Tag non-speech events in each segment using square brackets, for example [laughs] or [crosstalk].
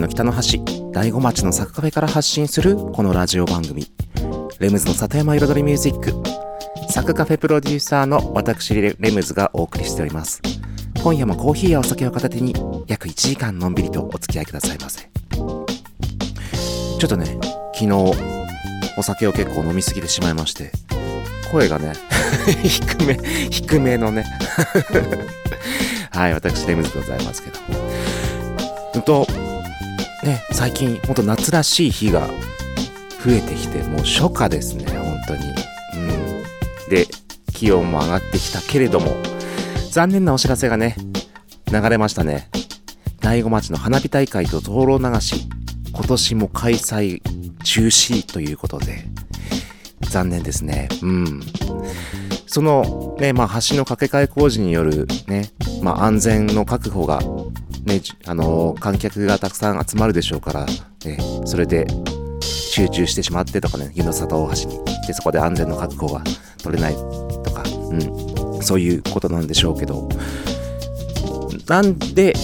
の北の端、大子町のサクカフェから発信するこのラジオ番組、レムズの里山彩りミュージック、サクカフェプロデューサーの私レレムズがお送りしております。今夜もコーヒーやお酒を片手に約1時間のんびりとお付き合いくださいませ。ちょっとね、昨日お酒を結構飲みすぎてしまいまして、声がね、[laughs] 低め、低めのね、[laughs] はい、私、レムズでございますけど。うんと、ね、最近、ほんと夏らしい日が増えてきて、もう初夏ですね、本当に。うん。で、気温も上がってきたけれども、残念なお知らせがね、流れましたね。大子町の花火大会と灯籠流し、今年も開催中止ということで、残念ですね。うん。その、ね、まあ、橋の架け替え工事によるね、まあ、安全の確保が、ね、じあのー観客がたくさん集まるでしょうから、ね、それで集中してしまってとかね、湯の里大橋に。で、そこで安全の確保が取れないとか、うん、そういうことなんでしょうけど、なんで、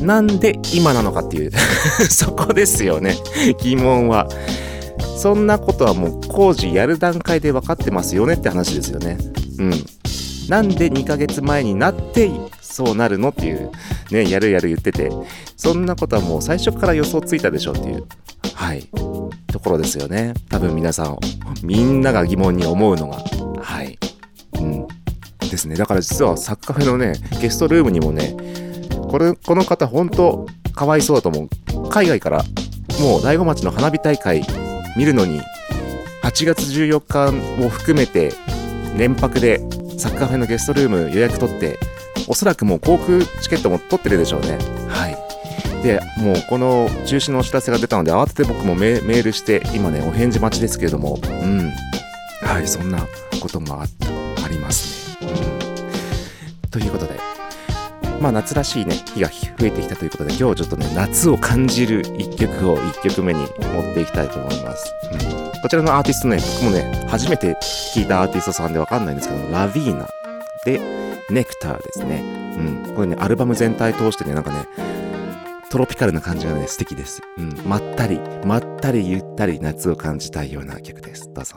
なんで今なのかっていう、[laughs] そこですよね、疑問は。そんなことはもう工事やる段階で分かってますよねって話ですよね。うん。なんで2ヶ月前になってそうなるのっていう、ね、やるやる言ってて、そんなことはもう最初から予想ついたでしょっていう、はい、ところですよね。多分皆さん、みんなが疑問に思うのが、はい。うん。ですね。だから実はサッカーフェのね、ゲストルームにもね、これ、この方本当かわいそうだと思う。海外から、もう大子町の花火大会見るのに、8月14日を含めて、連泊でサッカーフェのゲストルーム予約取って、おそらくもう航空チケットも取ってるでしょうね。はい。で、もうこの中止のお知らせが出たので、慌てて僕もメメールして、今ね、お返事待ちですけれども、うん。はい、そんなこともあありますね。うん。ということで、まあ夏らしいね、日が増えてきたということで、今日はちょっとね、夏を感じる一曲を一曲目に持っていきたいと思います。うんこちらのアーティストね、僕もね、初めて聞いたアーティストさんでわかんないんですけど、ラビーナで、ネクターですね。うん。これね、アルバム全体通してね、なんかね、トロピカルな感じがね、素敵です。うん。まったり、まったりゆったり夏を感じたいような曲です。どうぞ。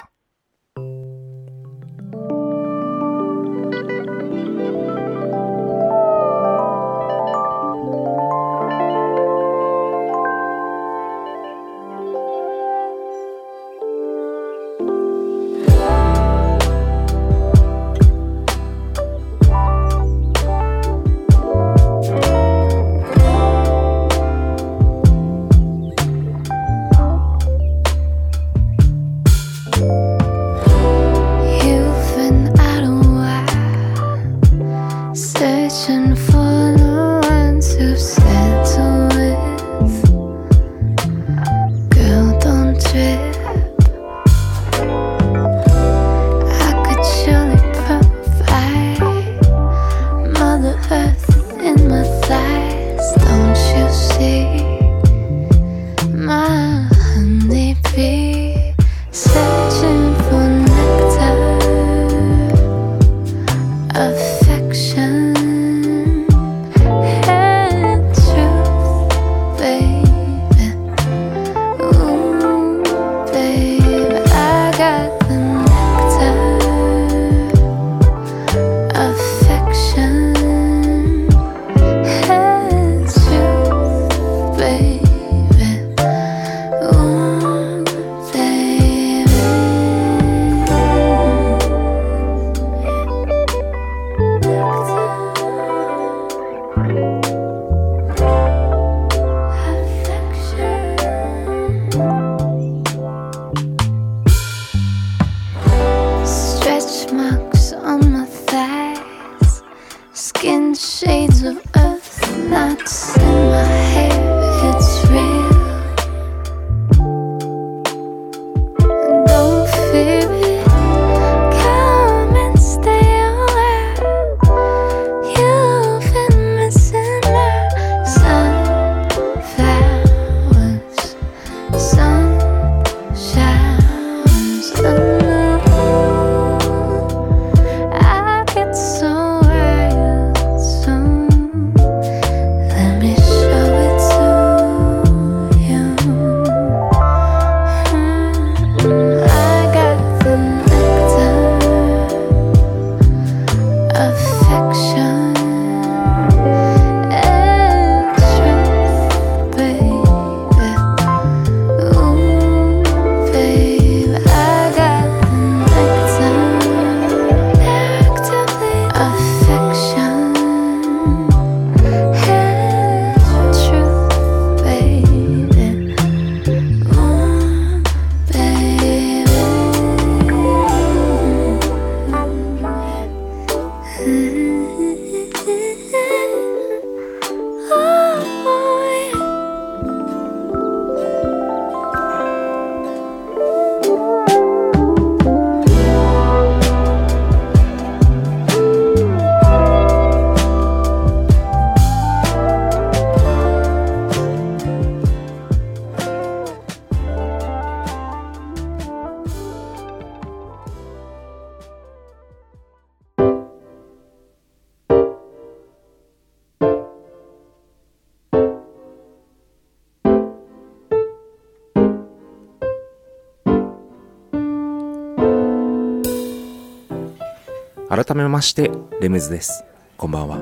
めましてレムズです。こんばんは。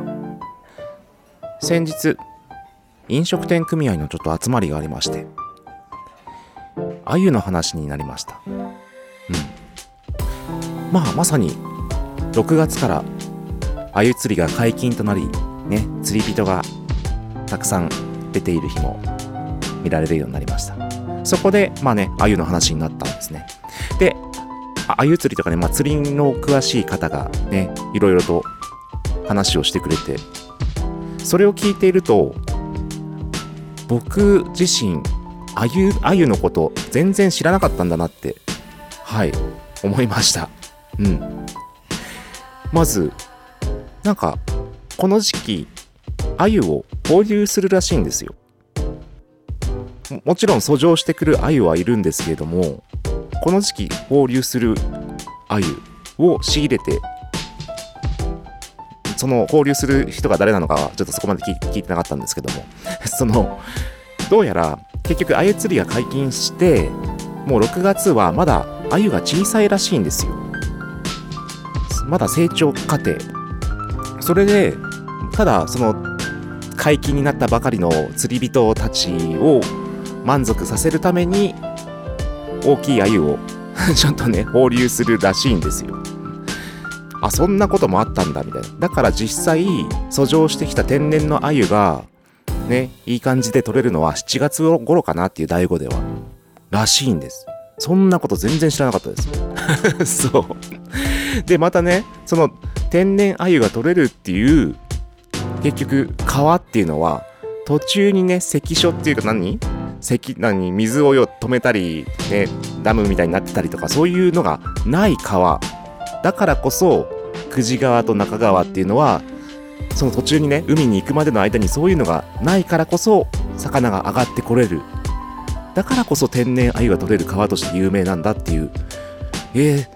先日飲食店組合のちょっと集まりがありまして鮎の話になりました。うん。まあまさに6月から鮎釣りが解禁となりね釣り人がたくさん出ている日も見られるようになりました。そこでまあね鮎の話になったんですね。であゆ釣りとかね、まあ、釣りの詳しい方がね、いろいろと話をしてくれて、それを聞いていると、僕自身、あゆ、あゆのこと全然知らなかったんだなって、はい、思いました。うん。まず、なんか、この時期、あゆを放流するらしいんですよ。もちろん遡上してくるアユはいるんですけれどもこの時期放流する鮎を仕入れてその放流する人が誰なのかはちょっとそこまで聞いてなかったんですけども [laughs] そのどうやら結局鮎釣りが解禁してもう6月はまだ鮎が小さいらしいんですよ。まだ成長過程。それでただその解禁になったばかりの釣り人たちを満足させるために大きい鮎を [laughs] ちょっとね。放流するらしいんですよ。あそんなこともあったんだみたいな。だから実際遡上してきた天然の鮎がねいい感じで取れるのは7月頃かなっていう醍醐ではらしいんです。そんなこと全然知らなかったです [laughs] そう。でまたねその天然鮎が取れるっていう結局川っていうのは途中にね関所っていうか何石何水を止めたり、ね、ダムみたいになってたりとかそういうのがない川。だからこそ久慈川と中川っていうのはその途中にね海に行くまでの間にそういうのがないからこそ魚が上がってこれる。だからこそ天然鮎が取れる川として有名なんだっていう。えー、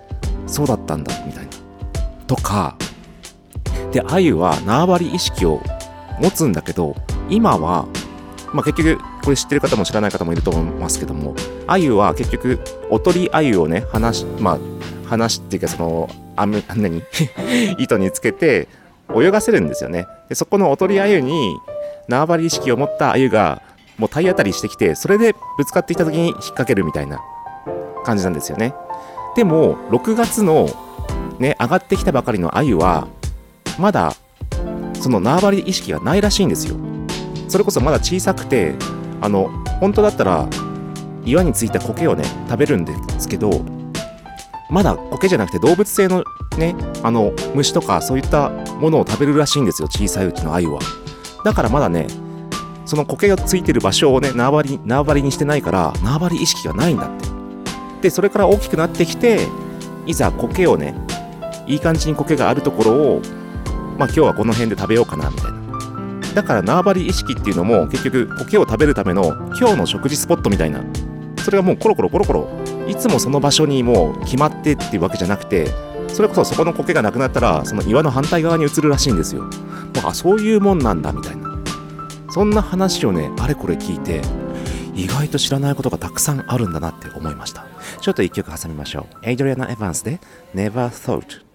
そうだったんだみたいな。とか。で鮎は縄張り意識を持つんだけど今はまあ、結局、これ知ってる方も知らない方もいると思いますけども、鮎は結局、おとり鮎をね、話、まあ、話っていうか、その、あめ、何？[laughs] 糸につけて泳がせるんですよね。で、そこのおとり鮎に縄張り意識を持った鮎が、もう体当たりしてきて、それでぶつかってきた時に引っ掛けるみたいな感じなんですよね。でも、6月のね、上がってきたばかりの鮎は、まだ、その縄張り意識がないらしいんですよ。それこそまだ小さくてあの本当だったら岩についた苔をね食べるんですけどまだ苔じゃなくて動物性のねあの虫とかそういったものを食べるらしいんですよ小さいうちの鮎は。だからまだねその苔がついてる場所をね縄張り縄張りにしてないから縄張り意識がないんだって。でそれから大きくなってきていざ苔をねいい感じに苔があるところをまあ今日はこの辺で食べようかなみたいな。だから縄張り意識っていうのも結局苔を食べるための今日の食事スポットみたいな。それがもうコロコロコロコロ。いつもその場所にもう決まってっていうわけじゃなくてそれこそそこの苔がなくなったらその岩の反対側に移るらしいんですよ。まあそういうもんなんだみたいな。そんな話をねあれこれ聞いて意外と知らないことがたくさんあるんだなって思いました。ちょっと一曲挟みましょう。エイドリアナ・エヴァンスで Never Thought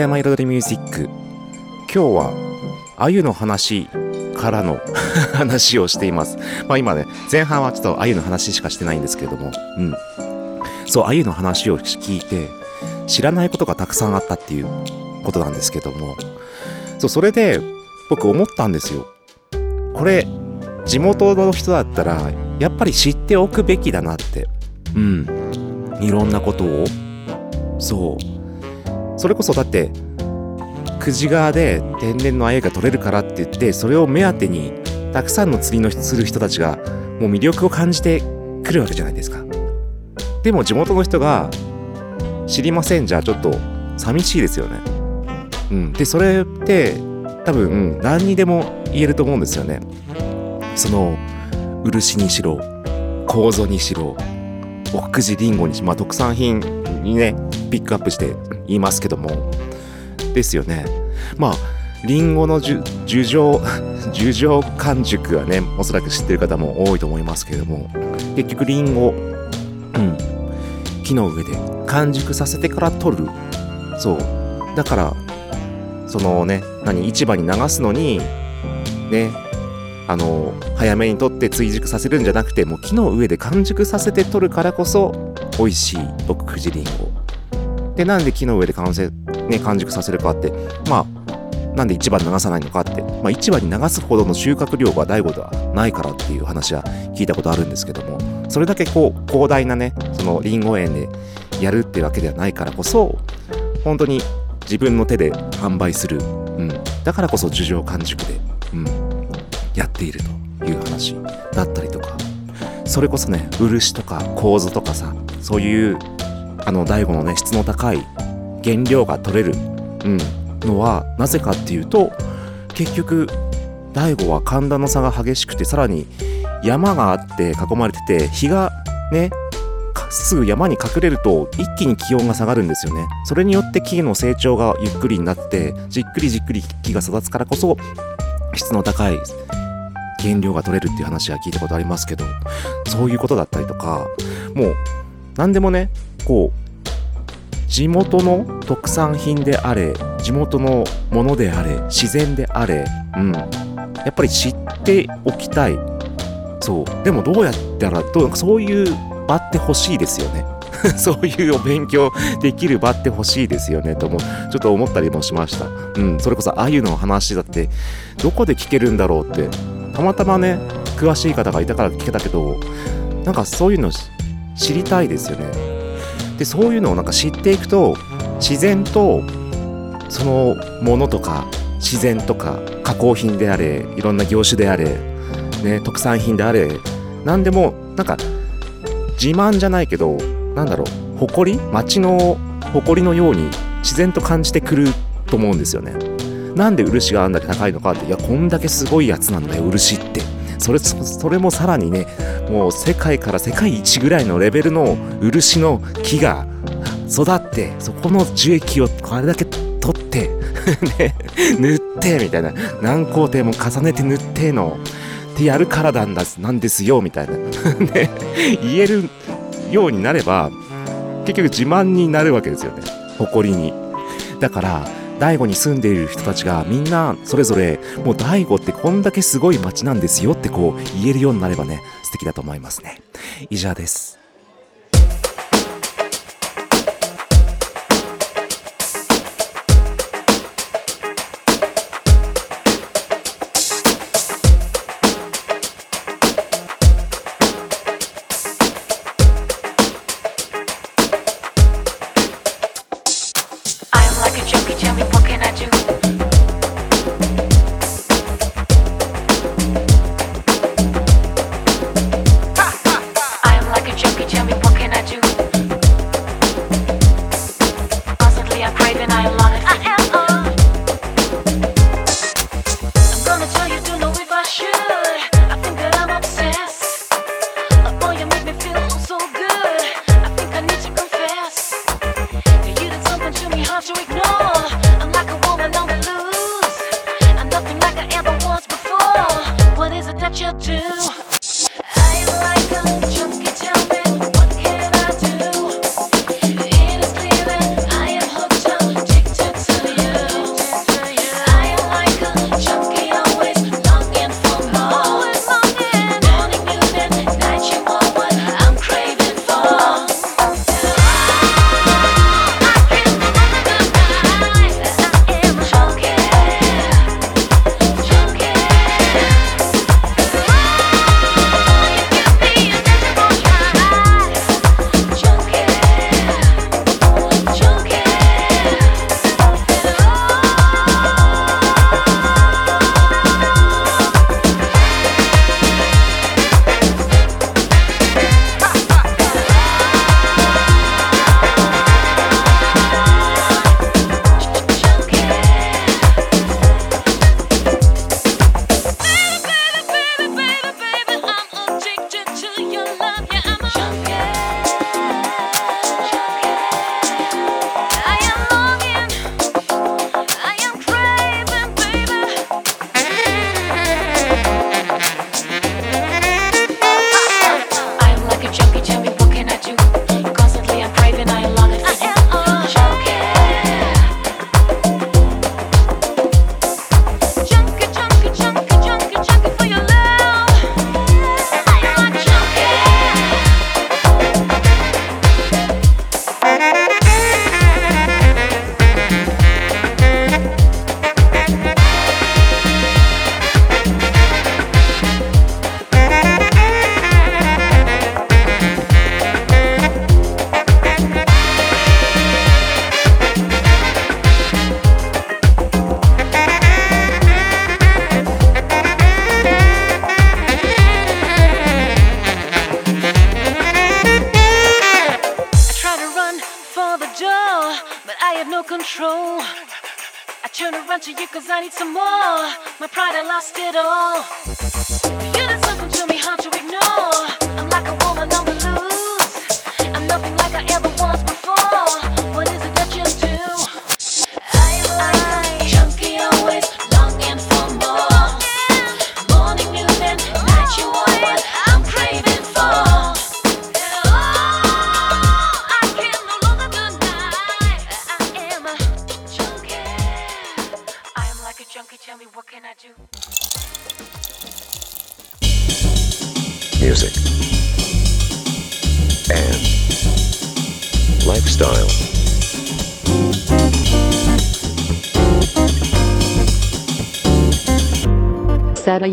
山彩りミュージック。今日は鮎の話からの [laughs] 話をしています。まあ今ね前半はちょっと鮎の話しかしてないんですけれども。うん。そう鮎の話を聞いて知らないことがたくさんあったっていうことなんですけども。そうそれで僕思ったんですよ。これ地元の人だったらやっぱり知っておくべきだなって。うん。いろんなことを。そう。それこそだって久慈川で天然の鮎が取れるからって言ってそれを目当てにたくさんの釣りのする人たちがもう魅力を感じてくるわけじゃないですかでも地元の人が知りませんじゃあちょっと寂しいですよね。うん、でそれって多分何にでも言えると思うんですよね。その漆にしろ楮にしろ奥久慈りんごにしまあ特産品にねピックアップして言いますけども。ですよね。まあリンゴの樹樹上 [laughs] 樹上完熟はねおそらく知ってる方も多いと思いますけれども。結局リンゴうん。木の上で完熟させてから取る。そう。だからそのね何市場に流すのにねあの早めに取って追熟させるんじゃなくてもう木の上で完熟させて取るからこそ美味しい奥久慈りんご。でなんで木の上で完成、ね、完熟させるかってまあなんで市場に流さないのかって、まあ、市場に流すほどの収穫量が大悟ではないからっていう話は聞いたことあるんですけどもそれだけこう広大なねそのリンゴ園でやるってわけではないからこそ本当に自分の手で販売する、うん、だからこそ樹上完熟で、うん、やっているという話だったりとかそれこそね漆とか楮とかさそういうあの大悟のね質の高い原料が取れる、うん、のはなぜかっていうと結局大悟は寒暖の差が激しくてさらに山があって囲まれてて日がねすぐ山に隠れると一気に気温が下がるんですよね。それによって木の成長がゆっくりになってじっくりじっくり木が育つからこそ質の高い原料が取れるっていう話は聞いたことありますけどそういうことだったりとかもう何でもねこう地元の特産品であれ地元のものであれ自然であれうん。やっぱり知っておきたい。そう。でもどうやったらどうそういう場って欲しいですよね。[laughs] そういうお勉強できる場って欲しいですよねともちょっと思ったりもしました。うん。それこそあゆの話だってどこで聞けるんだろうってたまたまね詳しい方がいたから聞けたけどなんかそういうの知りたいですよね。でそういうのをなんか知っていくと自然とそのものとか自然とか加工品であれいろんな業種であれ、ね、特産品であれ何でもなんか自慢じゃないけどなんだろう誇り街の誇りのように自然と感じてくると思うんですよね。なんで漆があんだけ高いのかっていやこんだけすごいやつなんだよ漆って。それそれもさらにねもう世界から世界一ぐらいのレベルの漆の木が育ってそこの樹液をこれだけ取って [laughs] ね、塗ってみたいな。何工程も重ねて塗っての。ってやるからなんだなんですよみたいな。[laughs] ね言えるようになれば結局自慢になるわけですよね。誇りに。だから大悟に住んでいる人たちがみんなそれぞれもう大悟ってこんだけすごい街なんですよってこう言えるようになればね素敵だと思いますね。以上です「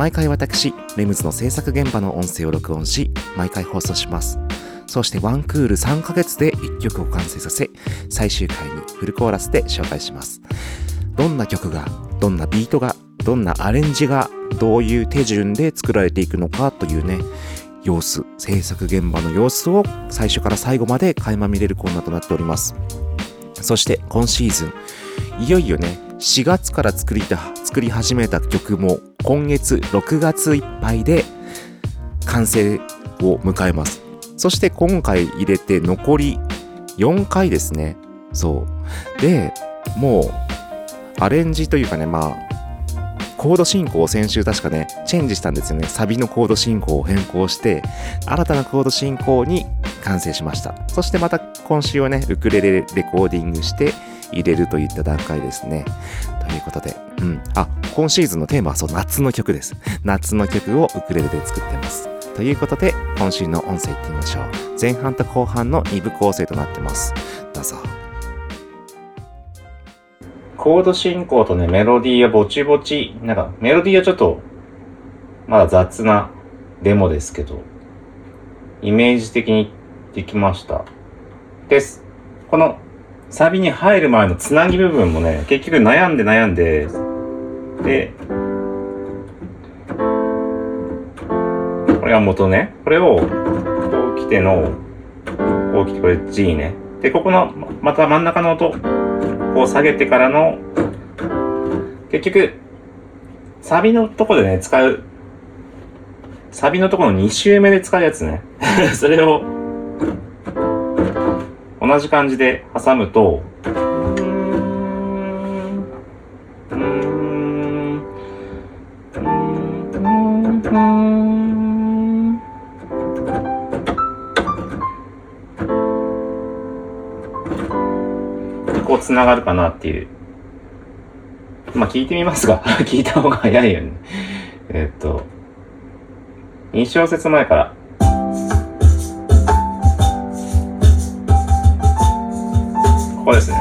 毎回私レムズの制作現場の音声を録音し毎回放送します。そしてワンクール3ヶ月で1曲を完成させ最終回にフルコーラスで紹介します。どんな曲がどんなビートがどんなアレンジがどういう手順で作られていくのかというね様子制作現場の様子を最初から最後まで垣間見れるコーナーとなっております。そして今シーズンいよいよね4月から作りた作り始めた曲も今月6月いっぱいで完成を迎えますそして今回入れて残り4回ですねそうでもうアレンジというかねまあコード進行を先週確かね、チェンジしたんですよね。サビのコード進行を変更して、新たなコード進行に完成しました。そしてまた今週はね、ウクレレレコーディングして入れるといった段階ですね。ということで、うん。あ、今シーズンのテーマはそう、夏の曲です。夏の曲をウクレレで作ってます。ということで、今週の音声いってみましょう。前半と後半の2部構成となってます。どうぞ。コード進行とね、メロディーはぼちぼち、なんかメロディーはちょっと、まだ雑なデモですけど、イメージ的にできました。です。このサビに入る前のつなぎ部分もね、結局悩んで悩んで、で、これが元ね。これを、こう来ての、こう来て、これ G ね。で、ここの、ままた真ん中の音、こう下げてからの、結局、サビのとこでね、使う、サビのとこの2周目で使うやつね。[laughs] それを、同じ感じで挟むと、こう繋がるかなっていう。まあ聞いてみますが、[laughs] 聞いた方が早いよね。えっと、2小節前から。ここですね。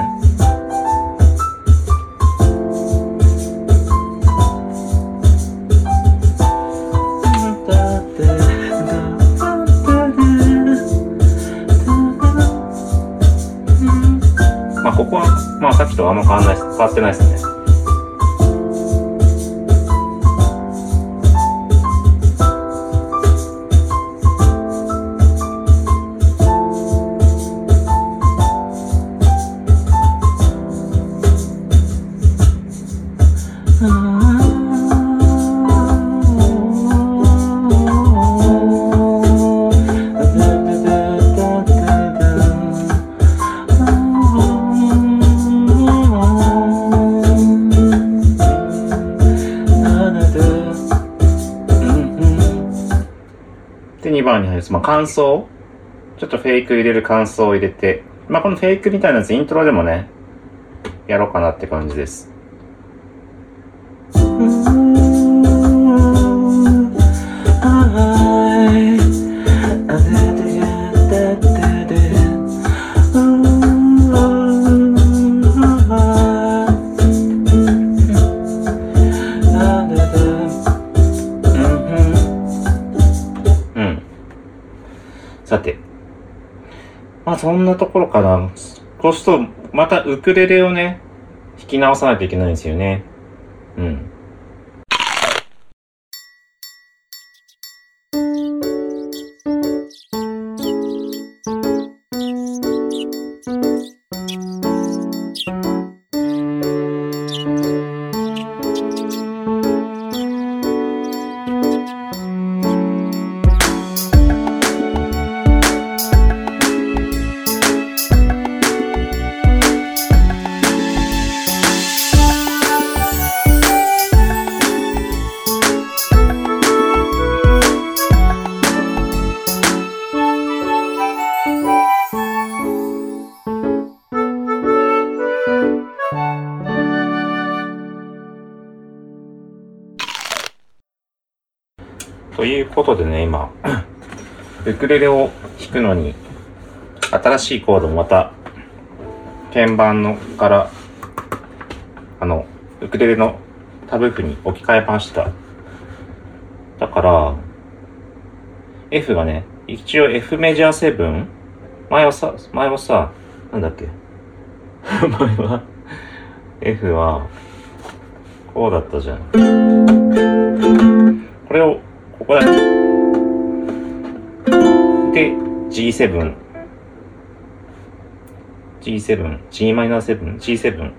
まあここは、まあさっきとあんま変わんない。変わってないですね。の、感想。ちょっとフェイク入れる感想を入れて、まあ、このフェイクみたいなやつイントロでもね、やろうかなって感じです。ところかな。こうすると、またウクレレをね、弾き直さないといけないんですよね。レレを弾くのに、新しいコードをまた、鍵盤のから、あの、ウクレレのタブ譜に置き換えました。だから、F がね、一応 F メジャー7、前はさ、前はさ、なんだっけ？[laughs] 前は、F は、こうだったじゃん。これを、ここだ。で、G7。G7、Gm7、G7。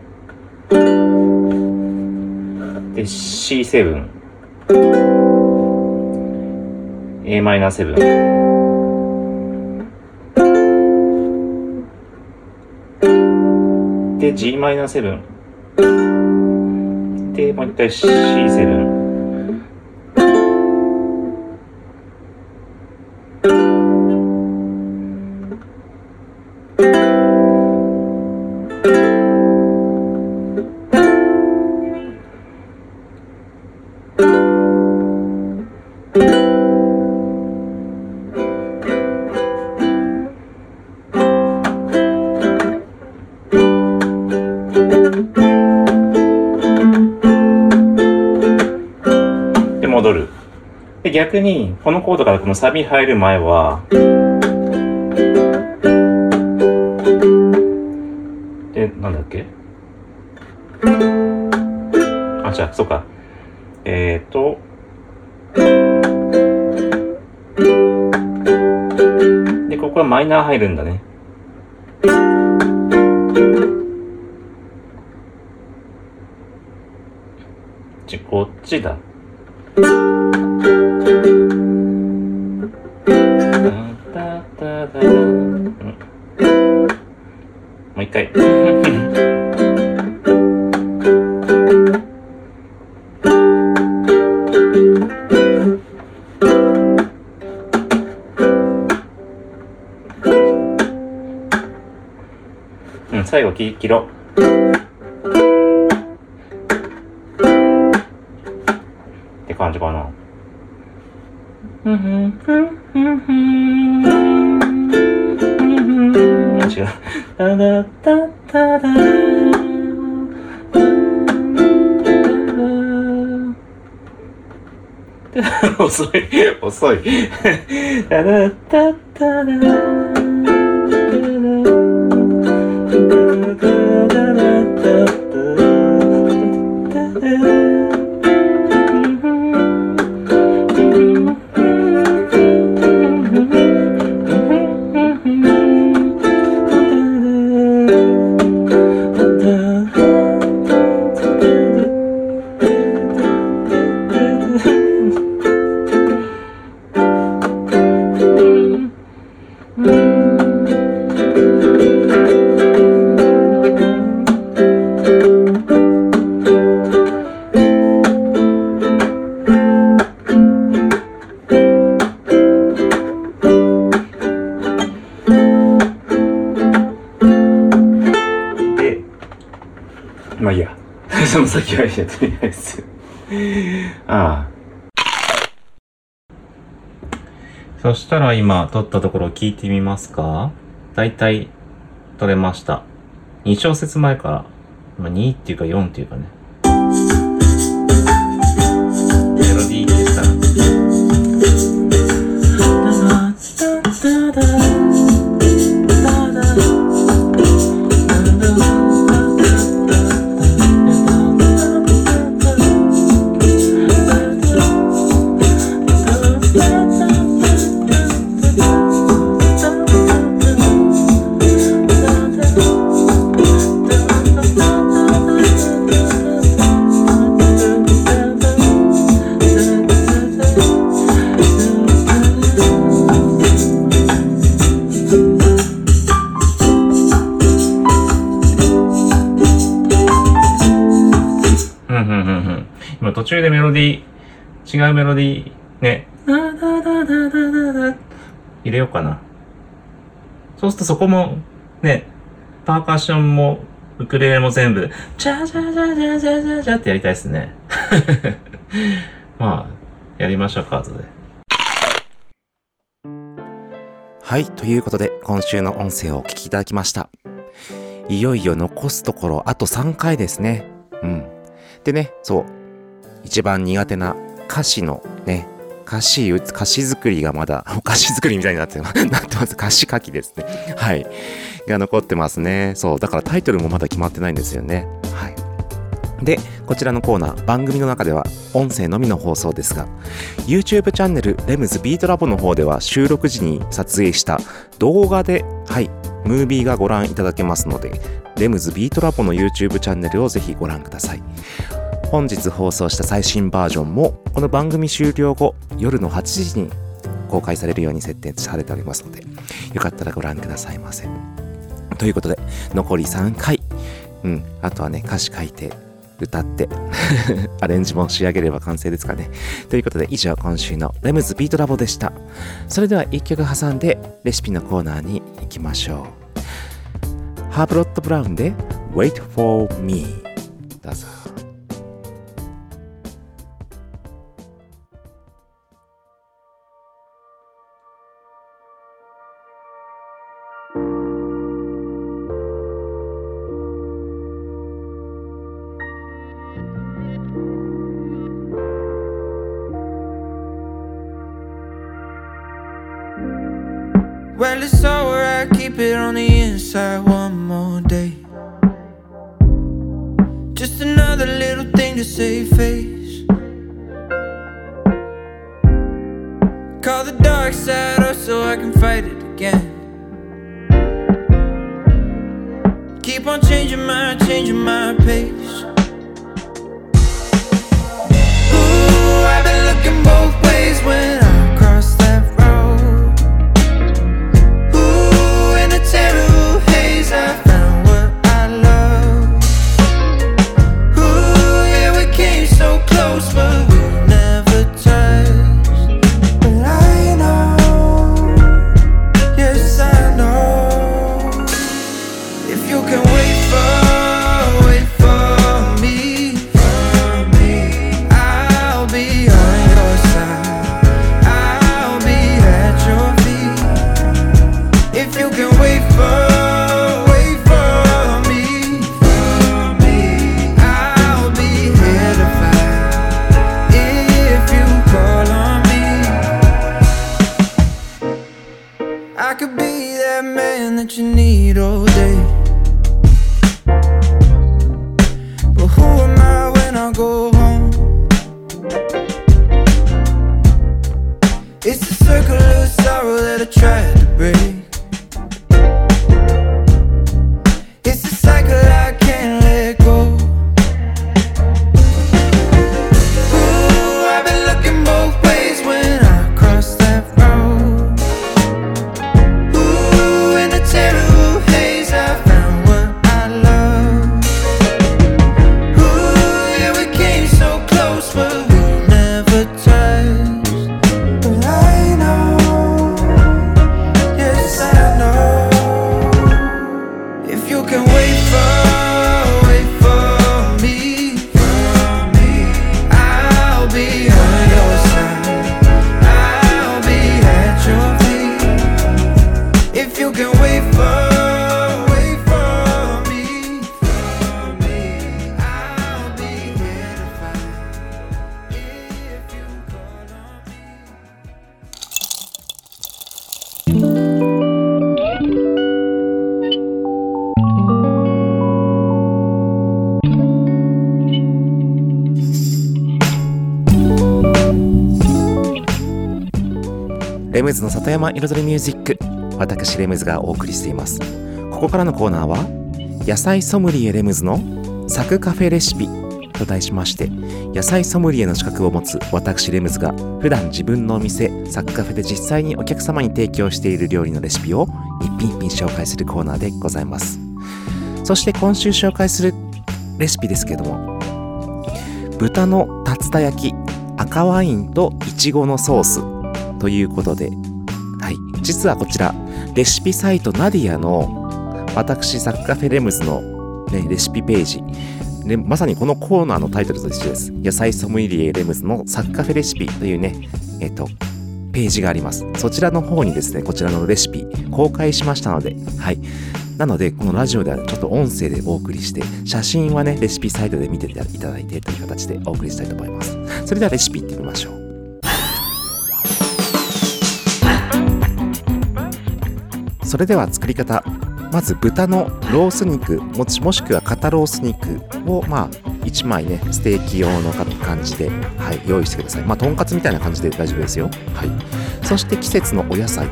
で、C7。Am7。で、Gm7。で、もう一回 C7。に、このコードからこのサビ入る前は、で、なんだっけ？あ、じゃあ、そうか。えーと、で、ここはマイナー入るんだね。ち、こっちだ。い。[laughs] から今撮ったところ聞いてみますか？だいたい撮れました。2小節前から、まあ、2っていうか4っていうかね。中でメロディー、違うメロディー、ね、入れようかな。そうするとそこも、ね、パーカッションも、ウクレレも全部、チャチャチャチャチャチャチャってやりたいですね。[laughs] まあ、やりましょうか、後で。はい、ということで、今週の音声をお聞きいただきました。いよいよ残すところ、あと3回ですね。うん。でね、そう、一番苦手な歌詞のね、歌詞、歌詞作りがまだ、お [laughs] 歌詞作りみたいになって [laughs] なってます。歌詞書きですね。はい。が残ってますね。そう、だからタイトルもまだ決まってないんですよね。はい。で、こちらのコーナー、番組の中では音声のみの放送ですが、YouTube チャンネルレムズビートラボの方では収録時に撮影した動画で、はい、ムービーがご覧いただけますので、レムズビートラボの YouTube チャンネルをぜひご覧ください。本日放送した最新バージョンも、この番組終了後、夜の8時に公開されるように設定されておりますので、よかったらご覧くださいませ。ということで、残り3回。うん、あとはね、歌詞書いて、歌って、[laughs] アレンジも仕上げれば完成ですかね。ということで、以上今週のレムズビートラボでした。それでは一曲挟んで、レシピのコーナーに行きましょう。ハーブロット・ブラウンで Wait for Me どうぞ。It's alright, keep it on the inside one more day. Just another little thing to save face. レムズの里山彩りミュージック私レムズがお送りしています。ここからのコーナーは野菜ソムリエレムズのサクカフェレシピと題しまして野菜ソムリエの資格を持つ私レムズが普段自分のお店サクカフェで実際にお客様に提供している料理のレシピを一品一品紹介するコーナーでございます。そして今週紹介するレシピですけども豚の竜田焼き赤ワインといちごのソースということで、実はこちらレシピサイトナディアの私サッカフェレムズの、ね、レシピページ。でまさにこのコーナーのタイトルと一緒です。野菜ソムリエレムズのサッカフェレシピというねえっとページがあります。そちらの方にですねこちらのレシピ公開しましたのではい。なのでこのラジオではちょっと音声でお送りして写真はねレシピサイトで見ていただいてという形でお送りしたいと思います。それではレシピいってみましょう。それでは作り方。まず豚のロース肉もしくは肩ロース肉をまあ1枚ねステーキ用の感じで、はい、用意してください。まあとんかつみたいな感じで大丈夫ですよ。はい。そして季節のお野菜。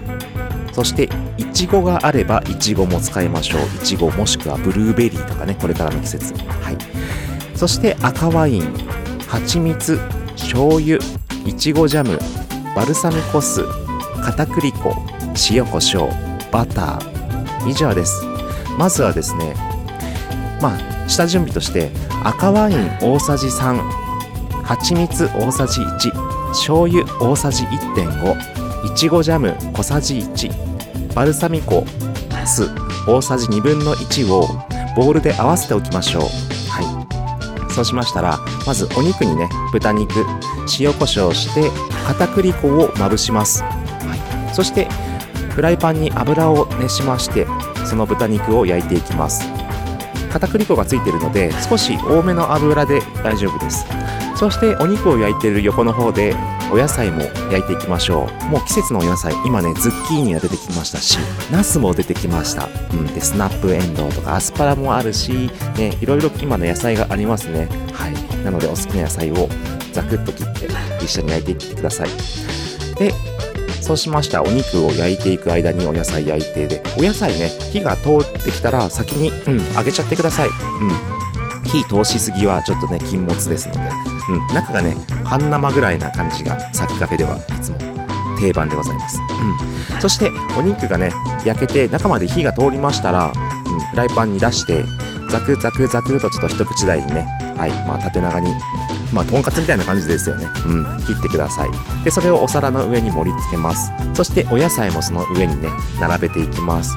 そしていちごがあればいちごも使いましょう。いちごもしくはブルーベリーとかねこれからの季節。はい。そして赤ワイン。蜂蜜醤油いちごジャムバルサミコ酢片栗粉塩コショウ。バター。以上です。まずはですねまあ下準備として赤ワイン大さじ3蜂蜜大さじ1醤油大さじ1.5いちごジャム小さじ1バルサミコ酢大さじ1分の1をボウルで合わせておきましょう。はい。そうしましたらまずお肉にね豚肉塩コショウして片栗粉をまぶします、はい、そしてフライパンに油を熱しましてその豚肉を焼いていきます。片栗粉がついているので少し多めの油で大丈夫です。そしてお肉を焼いている横の方でお野菜も焼いていきましょう。もう季節のお野菜今ねズッキーニが出てきましたしナスも出てきました、うん、でスナップエンドウとかアスパラもあるし、ね、いろいろ今の野菜がありますね。はい。なのでお好きな野菜をザクッと切って一緒に焼いていってください。でそうしました。お肉を焼いていく間にお野菜焼いてでお野菜ね火が通ってきたら先に、うん、揚げちゃってください、うん、火通しすぎはちょっとね禁物ですので、うん、中がね半生ぐらいな感じがサッカフェではいつも定番でございます、うん、そしてお肉がね焼けて中まで火が通りましたら、うん、フライパンに出してザクザクザクとちょっと一口大にねはいまあ縦長にまあ、とんかつみたいな感じですよね。うん、切ってください。で、それをお皿の上に盛り付けます。そして、お野菜もその上にね、並べていきます。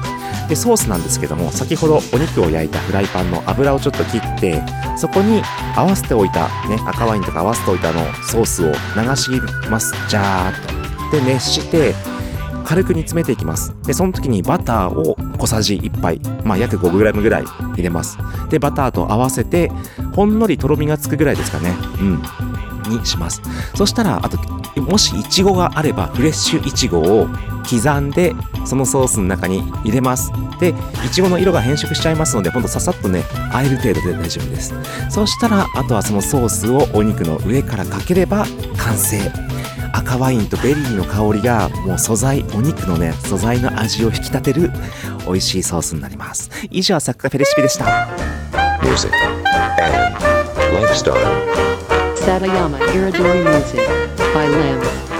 で、ソースなんですけども、先ほどお肉を焼いたフライパンの油をちょっと切って、そこに合わせておいた、ね、赤ワインとか合わせておいたのソースを流します。ジャーっと。で、熱して、軽く煮詰めていきます。で、その時にバターを小さじ1杯、まあ約 5g ぐらい入れます。で、バターと合わせて、ほんのりとろみがつくぐらいですかね。うん。にします。そしたら、あと、もしイチゴがあれば、フレッシュイチゴを刻んで、そのソースの中に入れます。で、イチゴの色が変色しちゃいますので、ほんとささっとね、和える程度で大丈夫です。そしたら、あとはそのソースをお肉の上からかければ完成。赤ワインとベリーの香りがもう素材お肉のね素材の味を引き立てる美味しいソースになります以上サッカフェレシピでした music, and lifestyle. Satoyama Irodori Music by Limbs.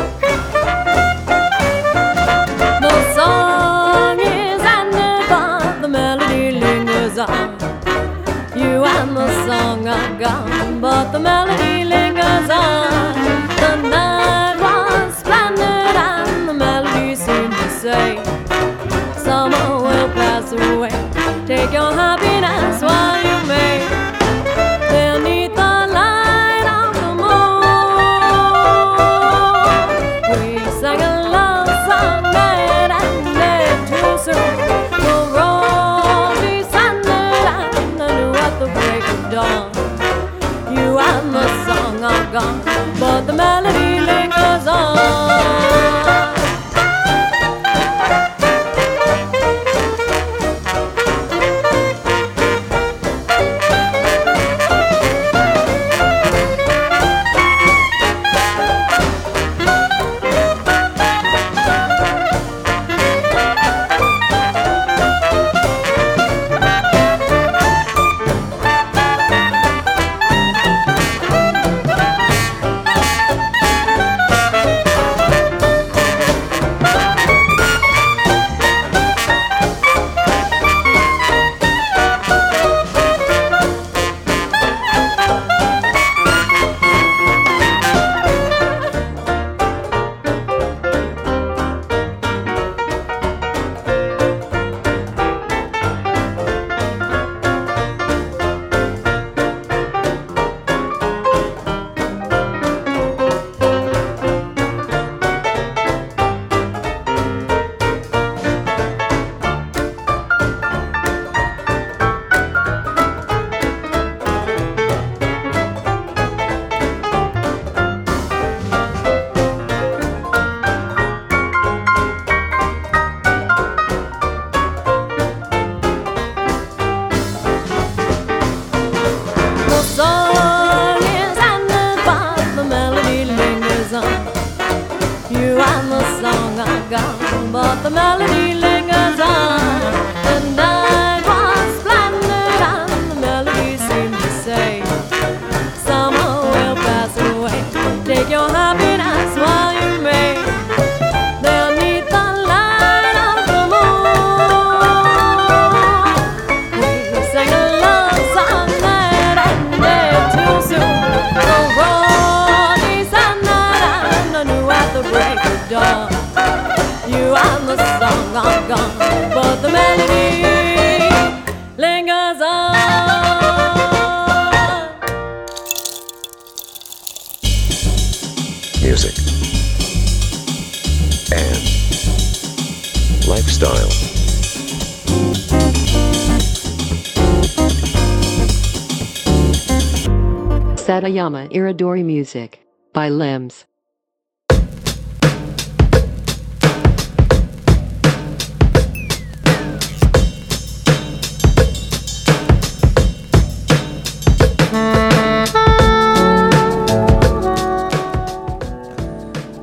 Satayama Iridori Music by Limbs.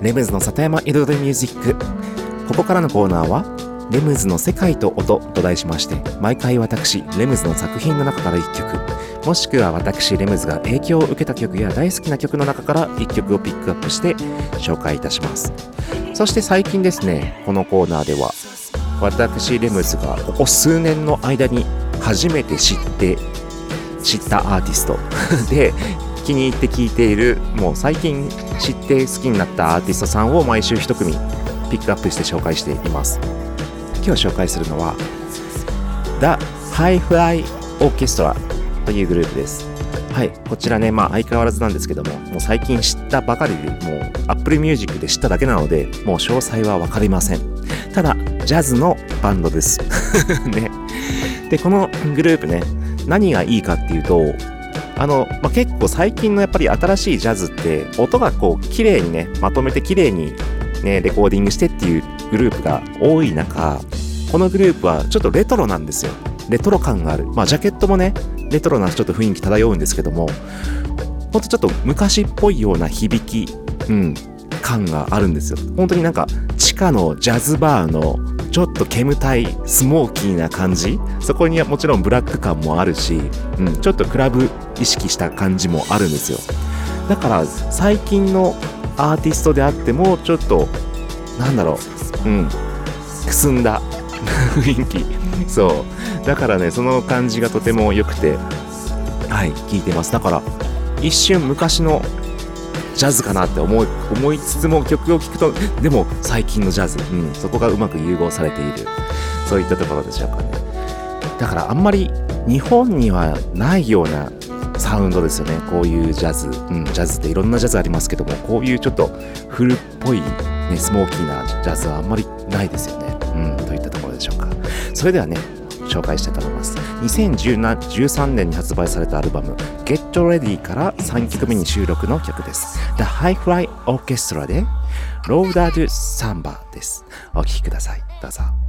レムズの里山彩りミュージックここからのコーナーは「レムズの世界と音」と題しまして毎回私レムズの作品の中から1曲もしくは私レムズが影響を受けた曲や大好きな曲の中から1曲をピックアップして紹介いたします。そして最近ですねこのコーナーでは私レムズがここ数年の間に初めて知って知ったアーティスト。[laughs] で気に入って聴いているもう最近知って好きになったアーティストさんを毎週一組ピックアップして紹介しています。今日紹介するのは The Hi-Fi Orchestra というグループです。はいこちらねまあ相変わらずなんですけどももう最近知ったばかりでもう Apple Music で知っただけなのでもう詳細は分かりません。ただジャズのバンドです。[laughs] ね。でこのグループね何がいいかっていうとあの、まあ、結構最近のやっぱり新しいジャズって音がこう綺麗にねまとめて綺麗にねレコーディングしてっていうグループが多い中このグループはちょっとレトロなんですよ。レトロ感がある。まあジャケットもねレトロなちょっと雰囲気漂うんですけどもほんとちょっと昔っぽいような響きうん感があるんですよ。本当になんか地下のジャズバーのちょっと煙たいスモーキーな感じ。そこにはもちろんブラック感もあるし、うん、ちょっとクラブ意識した感じもあるんですよ。だから最近のアーティストであってもちょっとなんだろううんくすんだ [laughs] 雰囲気。そう。だからねその感じがとても良くて。はい聞いてます。だから一瞬昔のジャズかなって思い思いつつも曲を聴くとでも最近のジャズ、うん、そこがうまく融合されている。そういったところでしょうかね。だからあんまり日本にはないようなサウンドですよね。こういうジャズ、うん、ジャズっていろんなジャズありますけどもこういうちょっと古っぽい、ね、スモーキーなジャズはあんまりないですよね、といったところでしょうか。それではね紹介したいと思います。2013年に発売されたアルバム Get Ready から3曲目に収録の曲です。The High Fly Orchestra で Road to Samba です。お聴きください。どうぞ。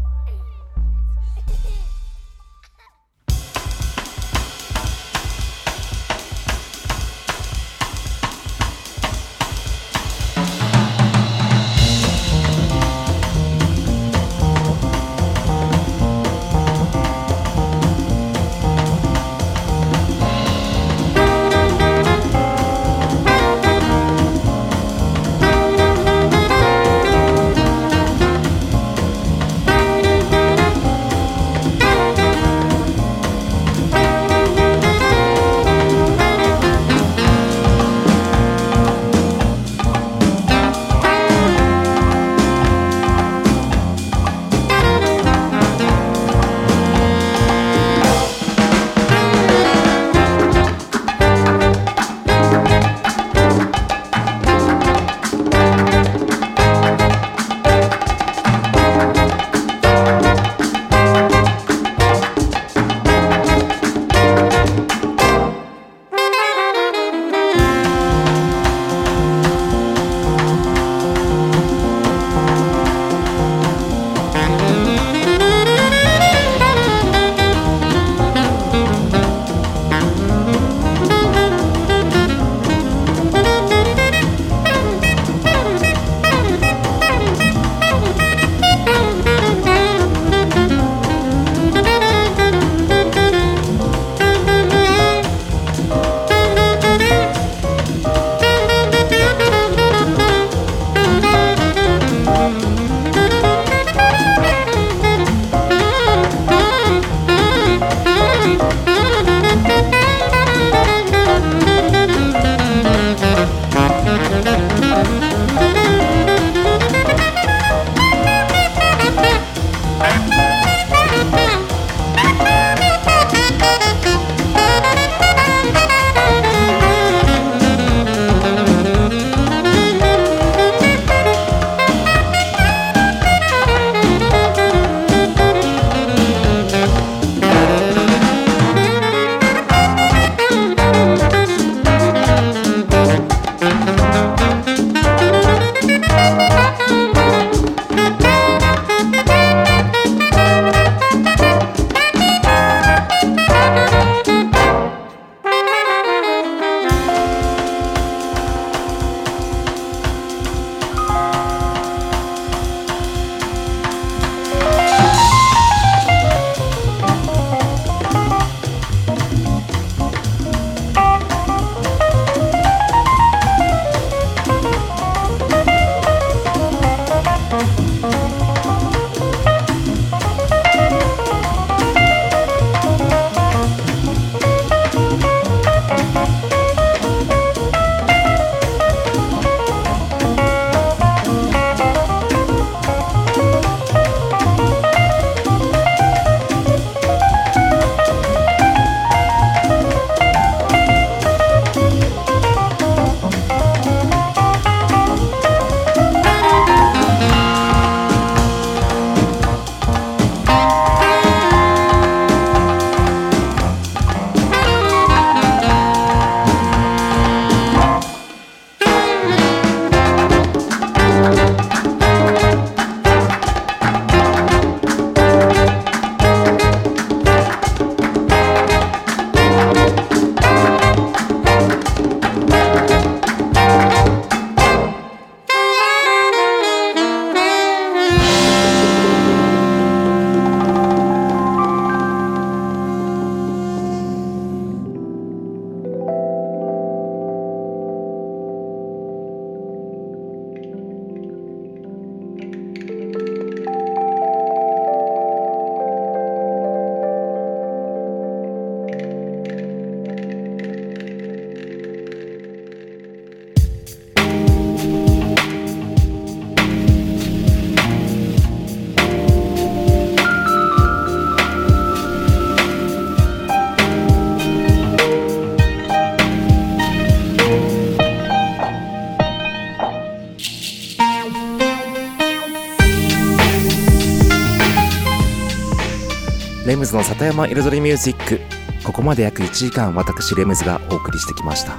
ズの里山彩りミュージック。ここまで約1時間私レムズがお送りしてきました。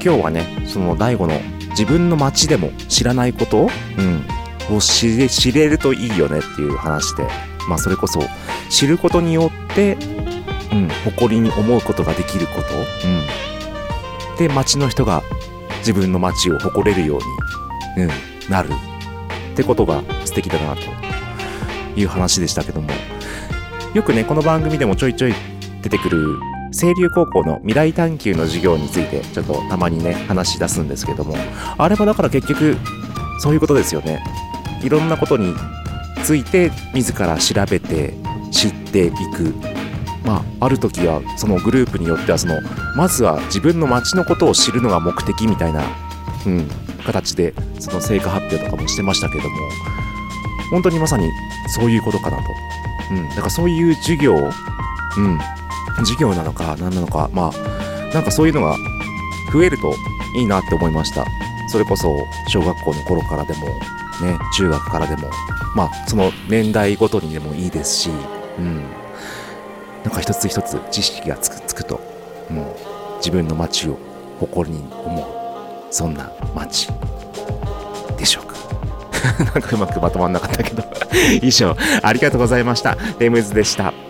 今日はねその大悟の自分の街でも知らないこと、うん、を知れ知れるといいよねっていう話でまあそれこそ知ることによって、うん、誇りに思うことができること、うん、で街の人が自分の街を誇れるように、うん、なるってことが素敵だなという話でしたけども。よくねこの番組でもちょいちょい出てくる清流高校の未来探求の授業についてちょっとたまにね話し出すんですけどもあれはだから結局そういうことですよね。いろんなことについて自ら調べて知っていく。まあある時はそのグループによってはそのまずは自分の街のことを知るのが目的みたいな、うん、形でその成果発表とかもしてましたけども本当にまさにそういうことかなと、うん、だからそういう授業うん。授業なのか何なのかまあなんかそういうのが増えるといいなって思いました。それこそ小学校の頃からでもね中学からでも。まあその年代ごとにでもいいですしうん。なんか一つ一つ知識がつくつくと、うん、自分の街を誇りに思うそんな街。[laughs] なんかうまくまとまんなかったけど。[laughs] 以上ありがとうございました。レムズでした。